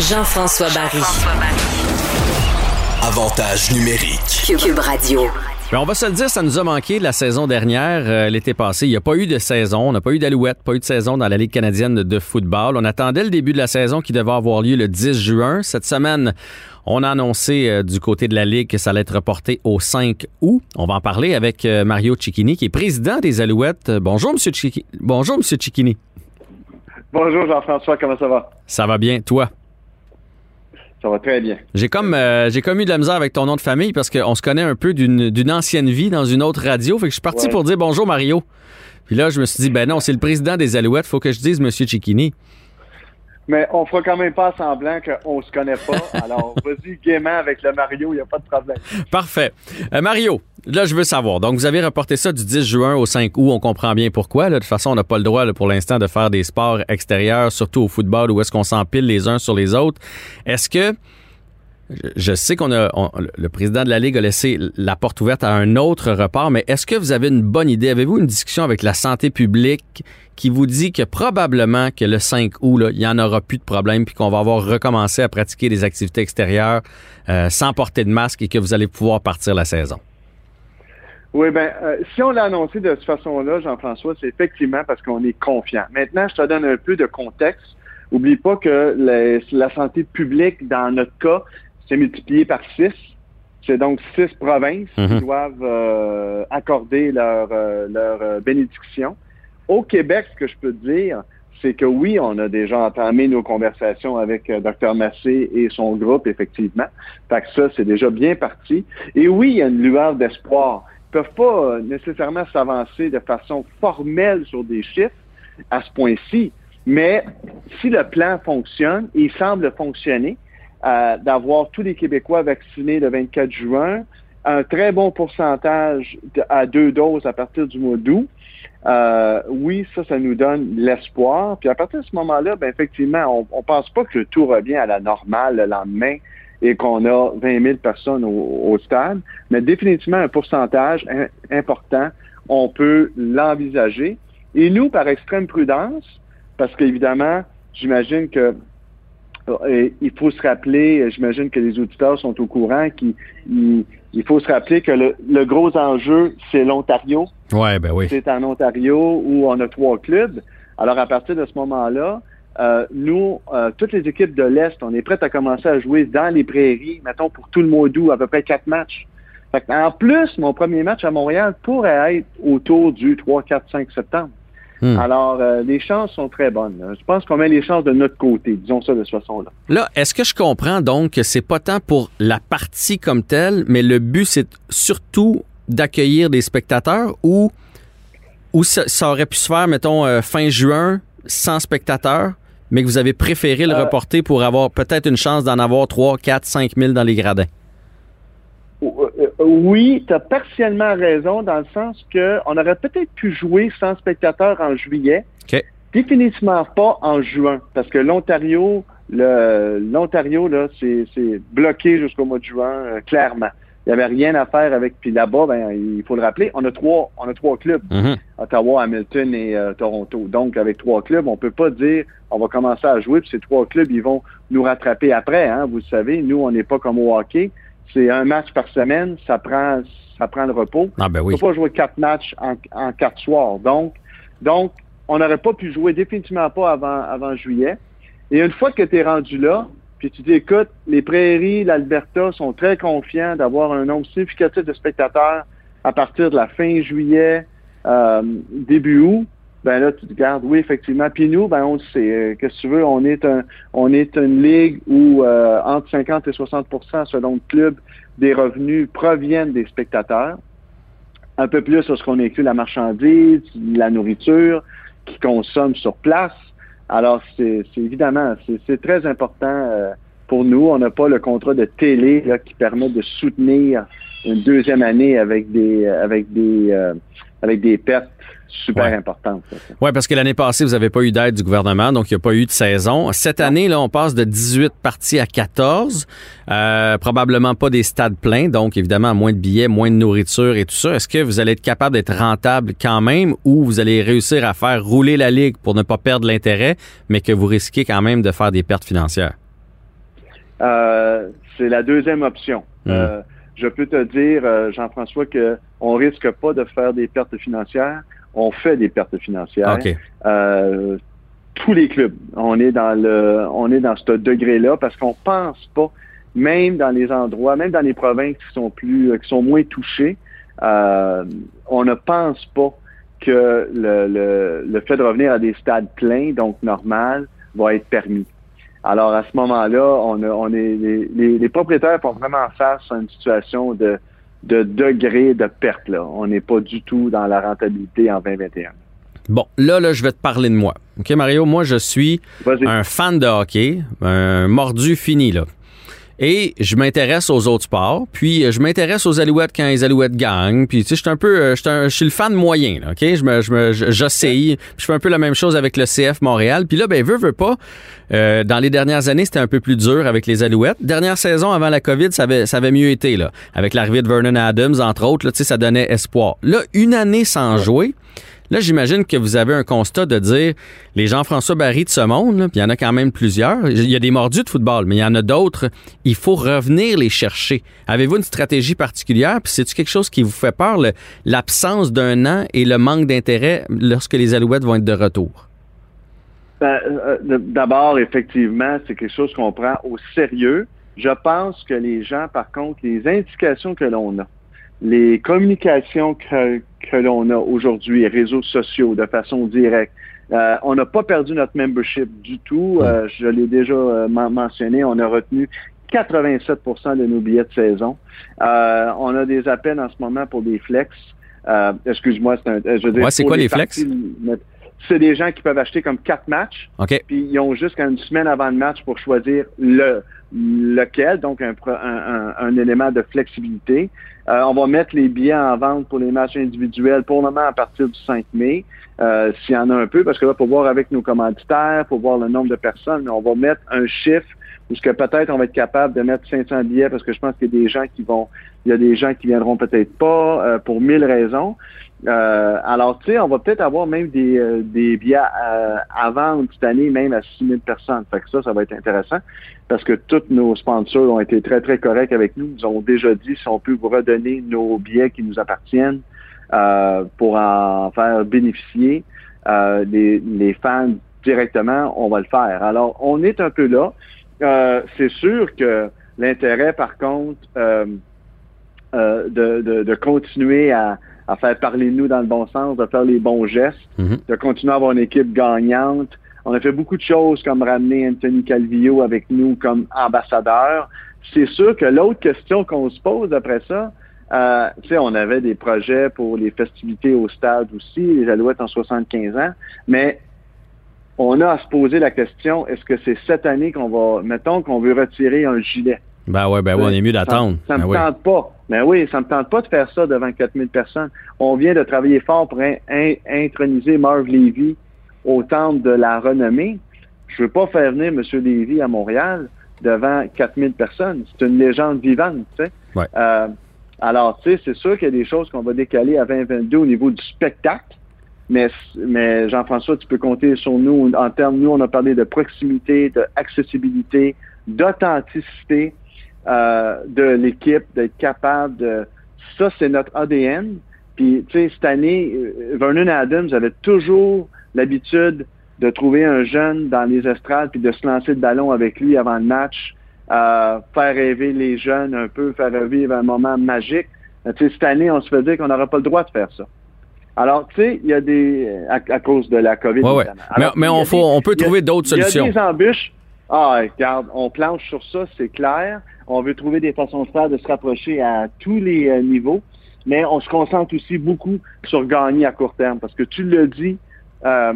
Jean-François Barry. Avantage numérique. Cube Radio. On va se le dire, ça nous a manqué la saison dernière, euh, l'été passé. Il n'y a pas eu de saison, on n'a pas eu d'alouette, pas eu de saison dans la Ligue canadienne de football. On attendait le début de la saison qui devait avoir lieu le 10 juin. Cette semaine, on a annoncé euh, du côté de la Ligue que ça allait être reporté au 5 août. On va en parler avec euh, Mario Cicchini, qui est président des Alouettes. Bonjour, Monsieur Cicchini. Bonjour, Monsieur Cicchini. Bonjour, Jean-François. Comment ça va? Ça va bien. Toi? Ça va très bien. J'ai comme, euh, j'ai comme eu de la misère avec ton nom de famille parce qu'on se connaît un peu d'une, d'une ancienne vie dans une autre radio. Fait que je suis parti Ouais. pour dire bonjour Mario. Puis là, je me suis dit, ben non, c'est le président des Alouettes, faut que je dise Monsieur Cicchini. Mais on fera quand même pas semblant qu'on se connaît pas. Alors, vas-y gaiement avec le Mario, il n'y a pas de problème. Parfait. Euh, Mario, là, je veux savoir. Donc, vous avez reporté ça du 10 juin au 5 août. On comprend bien pourquoi. là. De toute façon, on n'a pas le droit là, pour l'instant de faire des sports extérieurs, surtout au football, où est-ce qu'on s'empile les uns sur les autres. Est-ce que je- sais qu'on a on- le président de la Ligue a laissé la porte ouverte à un autre report, mais est-ce que vous avez une bonne idée? Avez-vous une discussion avec la santé publique qui vous dit que probablement que le 5 août, là, il n'y en aura plus de problème puis qu'on va avoir recommencé à pratiquer des activités extérieures euh, sans porter de masque et que vous allez pouvoir partir la saison? Oui, ben, euh, si on l'a annoncé de cette façon-là, Jean-François, c'est effectivement parce qu'on est confiant. Maintenant, je te donne un peu de contexte. Oublie pas que la santé publique, dans notre cas, c'est multiplié par six. C'est donc six provinces Mhm. qui doivent euh, accorder leur, euh, leur euh, bénédiction. Au Québec, ce que je peux dire, c'est que oui, on a déjà entamé nos conversations avec euh, Dr Massé et son groupe, effectivement. Fait que ça, c'est déjà bien parti. Et oui, il y a une lueur d'espoir. Ils peuvent pas nécessairement s'avancer de façon formelle sur des chiffres à ce point-ci, mais si le plan fonctionne, il semble fonctionner, d'avoir tous les Québécois vaccinés le 24 juin, un très bon pourcentage à deux doses à partir du mois d'août. Euh, oui, ça, ça nous donne l'espoir. Puis à partir de ce moment-là, ben effectivement, on ne pense pas que tout revient à la normale le lendemain et qu'on a 20 000 personnes au, stade, mais définitivement un pourcentage im- important, on peut l'envisager. Et nous, par extrême prudence, parce qu'évidemment, j'imagine que euh, il faut se rappeler, j'imagine que les auditeurs sont au courant qu'il il, il faut se rappeler que le, le gros enjeu, c'est l'Ontario. Ouais, ben oui. C'est en Ontario où on a trois clubs. Alors, à partir de ce moment-là, euh, nous, euh, toutes les équipes de l'Est, on est prêtes à commencer à jouer dans les prairies, mettons, pour tout le mois d'août, à peu près quatre matchs. Fait en plus, mon premier match à Montréal pourrait être autour du 3, 4, 5 septembre. Hmm. Alors, euh, les chances sont très bonnes. Je pense qu'on met les chances de notre côté, disons ça de cette façon-là. Là, est-ce que je comprends donc que c'est pas tant pour la partie comme telle, mais le but, c'est surtout d'accueillir des spectateurs ou, ou ça, ça aurait pu se faire, mettons, euh, fin juin, sans spectateurs, mais que vous avez préféré le Euh, reporter pour avoir peut-être une chance d'en avoir 3, 4, 5 000 dans les gradins? Euh, euh, Oui, tu as partiellement raison dans le sens que on aurait peut-être pu jouer sans spectateurs en juillet. OK. Définitivement pas en juin, parce que l'Ontario, l'Ontario, là, c'est, c'est bloqué jusqu'au mois de juin, euh, clairement. Il n'y avait rien à faire avec. Puis là-bas, ben, il faut le rappeler, on a trois, on a trois clubs. Mhm. Ottawa, Hamilton et euh, Toronto. Donc, avec trois clubs, on peut pas dire on va commencer à jouer, puis ces trois clubs, ils vont nous rattraper après. Hein, vous le savez, nous, on n'est pas comme au hockey. C'est un match par semaine, ça prend ça prend le repos. Ah, ben On oui. peut pas jouer quatre matchs en, en quatre soirs. Donc, donc on n'aurait pas pu jouer définitivement pas avant, avant juillet. Et une fois que tu es rendu là, puis tu dis, écoute, les prairies, l'Alberta sont très confiants d'avoir un nombre significatif de spectateurs à partir de la fin juillet, euh, début août, ben là, tu te gardes, oui, effectivement. Puis nous, ben on sait, euh, qu'est-ce que tu veux, on est un, on est une ligue où euh, entre 50 et 60% selon le club, des revenus proviennent des spectateurs. Un peu plus sur ce qu'on inclut la marchandise, la nourriture qui consomme sur place. Alors, c'est évidemment, c'est- c'est très important euh, pour nous. On n'a pas le contrat de télé là, qui permet de soutenir une deuxième année avec des avec des euh, avec des pertes super Ouais. importantes. Oui, parce que l'année passée, vous n'avez pas eu d'aide du gouvernement, donc il n'y a pas eu de saison. Cette année, là, on passe de 18 parties à 14. Euh, probablement pas des stades pleins, donc évidemment, moins de billets, moins de nourriture et tout ça. Est-ce que vous allez être capable d'être rentable quand même ou vous allez réussir à faire rouler la ligue pour ne pas perdre l'intérêt, mais que vous risquez quand même de faire des pertes financières? c'est la deuxième option. Hmm. Je peux te dire, Jean-François, que on risque pas de faire des pertes financières. On fait des pertes financières. tous les clubs, on est dans le, on est dans ce degré-là parce qu'on pense pas, même dans les endroits, même dans les provinces qui sont plus, qui sont moins touchées, on ne pense pas que le, le, fait de revenir à des stades pleins, donc normal, va être permis. Alors à ce moment-là, on, on est les, les, propriétaires font vraiment face à une situation de, de degré de perte. Là. On n'est pas du tout dans la rentabilité en 2021. Bon, là, là, je vais te parler de moi. OK, Mario, moi, je suis un fan de hockey, un mordu fini, là. Et je m'intéresse aux autres sports. Puis euh, je m'intéresse aux Alouettes quand les Alouettes gagnent. Puis tu sais, je suis un peu, euh, je suis le fan moyen, là, ok? Je me, je me, j'essaye. Je fais un peu la même chose avec le CF Montréal. Puis là, ben veux, veux pas. Euh, dans les dernières années, c'était un peu plus dur avec les Alouettes. Dernière saison avant la COVID, ça avait, ça avait mieux été là. Avec l'arrivée de Vernon Adams, entre autres, là, tu sais, ça donnait espoir. Là, une année sans jouer. Là, j'imagine que vous avez un constat de dire les Jean-François Barry de ce monde, puis il y en a quand même plusieurs. Il y a des mordus de football, mais il y en a d'autres. Il faut revenir les chercher. Avez-vous une stratégie particulière? Puis c'est-tu quelque chose qui vous fait peur, l'absence d'un an et le manque d'intérêt lorsque les Alouettes vont être de retour? Ben, euh, d'abord, effectivement, c'est quelque chose qu'on prend au sérieux. Je pense que les gens, par contre, les indications que l'on a, les communications que, que l'on a aujourd'hui, réseaux sociaux, de façon directe, euh, on n'a pas perdu notre membership du tout. Euh, je l'ai déjà euh, mentionné, on a retenu 87% de nos billets de saison. on a des appels en ce moment pour des flex. Excuse-moi, c'est un. Je veux c'est quoi les flex? C'est des gens qui peuvent acheter comme quatre matchs. Puis ils ont jusqu'à une semaine avant le match pour choisir le lequel, donc un, un, un élément de flexibilité. Euh, on va mettre les billets en vente pour les matchs individuels pour le moment à partir du 5 mai, euh, s'il y en a un peu, parce que là, faut voir avec nos commanditaires, faut voir le nombre de personnes, on va mettre un chiffre où ce que peut-être on va être capable de mettre 500 billets parce que je pense qu'il y a des gens qui vont, il y a des gens qui viendront peut-être pas euh, pour mille raisons. Euh, alors, tu sais, on va peut-être avoir même des, euh, des billets à, vendre cette année, même à 6 000 personnes. Fait que ça, ça va être intéressant parce que tous nos sponsors ont été très, très corrects avec nous. Ils ont déjà dit si on peut vous redonner nos billets qui nous appartiennent euh, pour en faire bénéficier les, les fans directement, on va le faire. Alors, on est un peu là. C'est sûr que l'intérêt, par contre, de, de, de continuer à à faire parler de nous dans le bon sens, de faire les bons gestes, mhm. de continuer à avoir une équipe gagnante. On a fait beaucoup de choses comme ramener Anthony Calvillo avec nous comme ambassadeur. C'est sûr que l'autre question qu'on se pose après ça, euh, tu sais, on avait des projets pour les festivités au stade aussi, les Alouettes en 75 ans, mais on a à se poser la question, est-ce que c'est cette année qu'on va, mettons qu'on veut retirer un gilet? Ben ouais, ben ouais, on est mieux d'attendre. Ça, ne me ben tente pas. Ben oui, ça me tente pas de faire ça devant 4000 personnes. On vient de travailler fort pour introniser Marv Levy au temple de la renommée. Je veux pas faire venir M. Levy à Montréal devant 4000 personnes. C'est une légende vivante, tu sais. Euh, alors, tu sais, c'est sûr qu'il y a des choses qu'on va décaler à 2022 au niveau du spectacle. Mais, mais Jean-François, tu peux compter sur nous en termes, nous, on a parlé de proximité, d'accessibilité, d'authenticité. Euh, de l'équipe, d'être capable de... Ça, c'est notre ADN. Puis, tu sais, cette année, euh, Vernon Adams avait toujours l'habitude de trouver un jeune dans les estrades puis de se lancer le ballon avec lui avant le match, euh, faire rêver les jeunes un peu, faire revivre un moment magique. Tu sais, cette année, on se fait dire qu'on n'aura pas le droit de faire ça. Alors, tu sais, il y a des... À, cause de la COVID. Ouais, mais, on, faut, on peut trouver d'autres solutions. Il y a des embûches. Ah, regarde, on planche sur ça, c'est clair. On veut trouver des façons de faire, de se rapprocher à tous les euh, niveaux, mais on se concentre aussi beaucoup sur gagner à court terme parce que tu le dis, euh,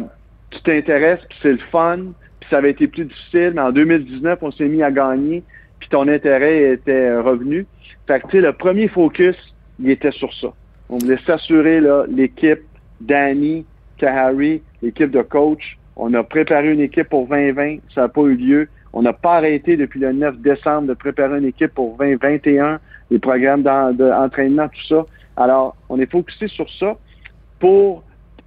tu t'intéresses, puis c'est le fun, puis ça avait été plus difficile, mais en 2019, on s'est mis à gagner, puis ton intérêt était revenu. Fait que, tu sais, le premier focus, il était sur ça. On voulait s'assurer, l'équipe, Danny, Kahari, l'équipe de coach, on a préparé une équipe pour 2020, ça n'a pas eu lieu. On n'a pas arrêté depuis le 9 décembre de préparer une équipe pour 2021, les programmes d'entraînement, tout ça. Alors, on est focusé sur ça pour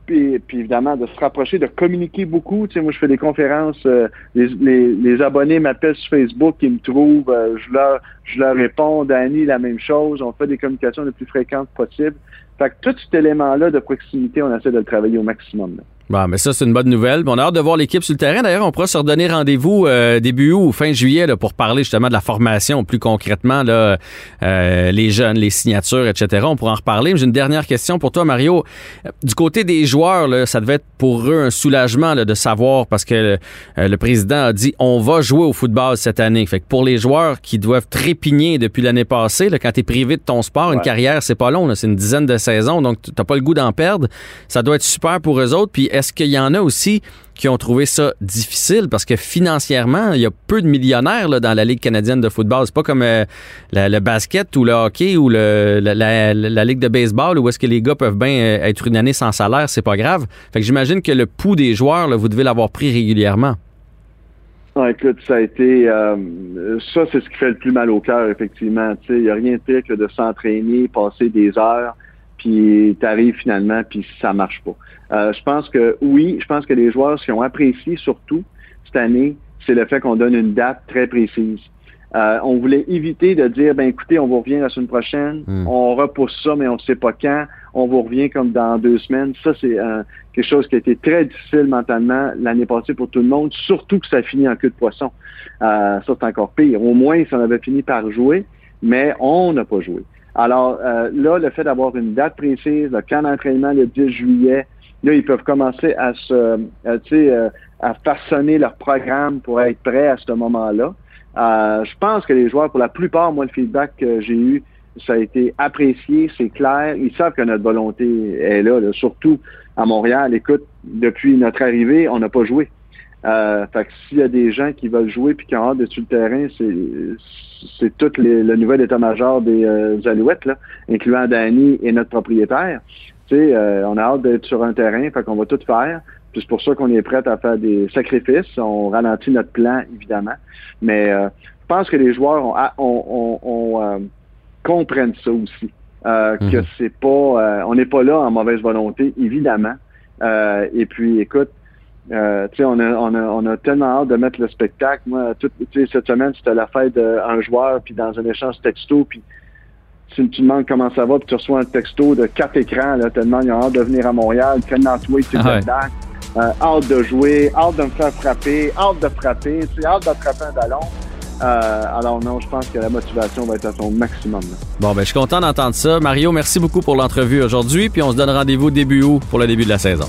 puis, évidemment de se rapprocher, de communiquer beaucoup. Tu sais, moi, je fais des conférences, euh, les, abonnés m'appellent sur Facebook, ils me trouvent, euh, je, leur, je leur réponds, Danny, la même chose. On fait des communications les plus fréquentes possibles. Fait que tout cet élément-là de proximité, on essaie de le travailler au maximum. Bon, mais ça, c'est une bonne nouvelle. On a hâte de voir l'équipe sur le terrain. D'ailleurs, on pourra se redonner rendez-vous euh, début août ou fin juillet là, pour parler justement de la formation plus concrètement, là, euh, les jeunes, les signatures, etc. On pourra en reparler. J'ai une dernière question pour toi, Mario. Du côté des joueurs, là, ça devait être pour eux un soulagement là, de savoir parce que euh, le, président a dit on va jouer au football cette année. Fait que pour les joueurs qui doivent trépigner depuis l'année passée, là, quand tu es privé de ton sport, une carrière, c'est pas long, c'est une dizaine de saisons, donc t'as pas le goût d'en perdre. Ça doit être super pour eux autres. Puis est-ce qu'il y en a aussi qui ont trouvé ça difficile? Parce que financièrement, il y a peu de millionnaires dans la Ligue canadienne de football. C'est pas comme euh, le basket ou le hockey ou la, Ligue de baseball où est-ce que les gars peuvent bien euh, être une année sans salaire, c'est pas grave. Fait que j'imagine que le pouls des joueurs, vous devez l'avoir pris régulièrement. écoute, ça a été euh, ça, c'est ce qui fait le plus mal au cœur, effectivement. Il n'y a rien de pire que de s'entraîner, passer des heures, puis tu arrives finalement, puis ça marche pas. Euh, je pense que oui, je pense que les joueurs, ce qu'ils ont apprécié surtout cette année, c'est le fait qu'on donne une date très précise. Euh, on voulait éviter de dire, ben écoutez, on vous revient la semaine prochaine, hmm. on repousse ça, mais on ne sait pas quand, on vous revient comme dans deux semaines. Ça, c'est euh, quelque chose qui a été très difficile mentalement l'année passée pour tout le monde, surtout que ça a fini en queue de poisson. ça, c'est encore pire. Au moins, ça avait fini par jouer, mais on n'a pas joué. Alors là, le fait d'avoir une date précise, le camp d'entraînement le 10 juillet, Là, ils peuvent commencer à se, euh, euh, à façonner leur programme pour être prêts à ce moment-là. Euh, je pense que les joueurs, pour la plupart, moi, le feedback que j'ai eu, ça a été apprécié, c'est clair. Ils savent que notre volonté est là, surtout à Montréal. Écoute, depuis notre arrivée, on n'a pas joué. Euh, fait que s'il y a des gens qui veulent jouer puis qui ont hâte d'être sur le terrain, c'est tout les, le nouvel état-major des Alouettes, là, incluant Danny et notre propriétaire. Euh, on a hâte d'être sur un terrain, fait qu'on va tout faire. Puis c'est pour ça qu'on est prêt à faire des sacrifices. On ralentit notre plan, évidemment. Mais euh, je pense que les joueurs ont, on, on, euh, comprennent ça aussi. Que mhm. c'est pas. on n'est pas là en mauvaise volonté, évidemment. et puis, écoute, euh, on, a, on, a, on a tellement hâte de mettre le spectacle. Moi, toute, cette semaine, c'était la fête d'un joueur, puis dans un échange texto, puis si tu demandes comment ça va, puis tu reçois un texto de quatre écrans, là, tellement il a hâte de venir à Montréal, Can't wait to get back, euh, hâte de jouer, hâte de me faire frapper, hâte de frapper, tu hâte de frapper un ballon. Euh, alors non, je pense que la motivation va être à son maximum. Bon, ben je suis content d'entendre ça. Mario, merci beaucoup pour l'entrevue aujourd'hui, puis on se donne rendez-vous début août pour le début de la saison.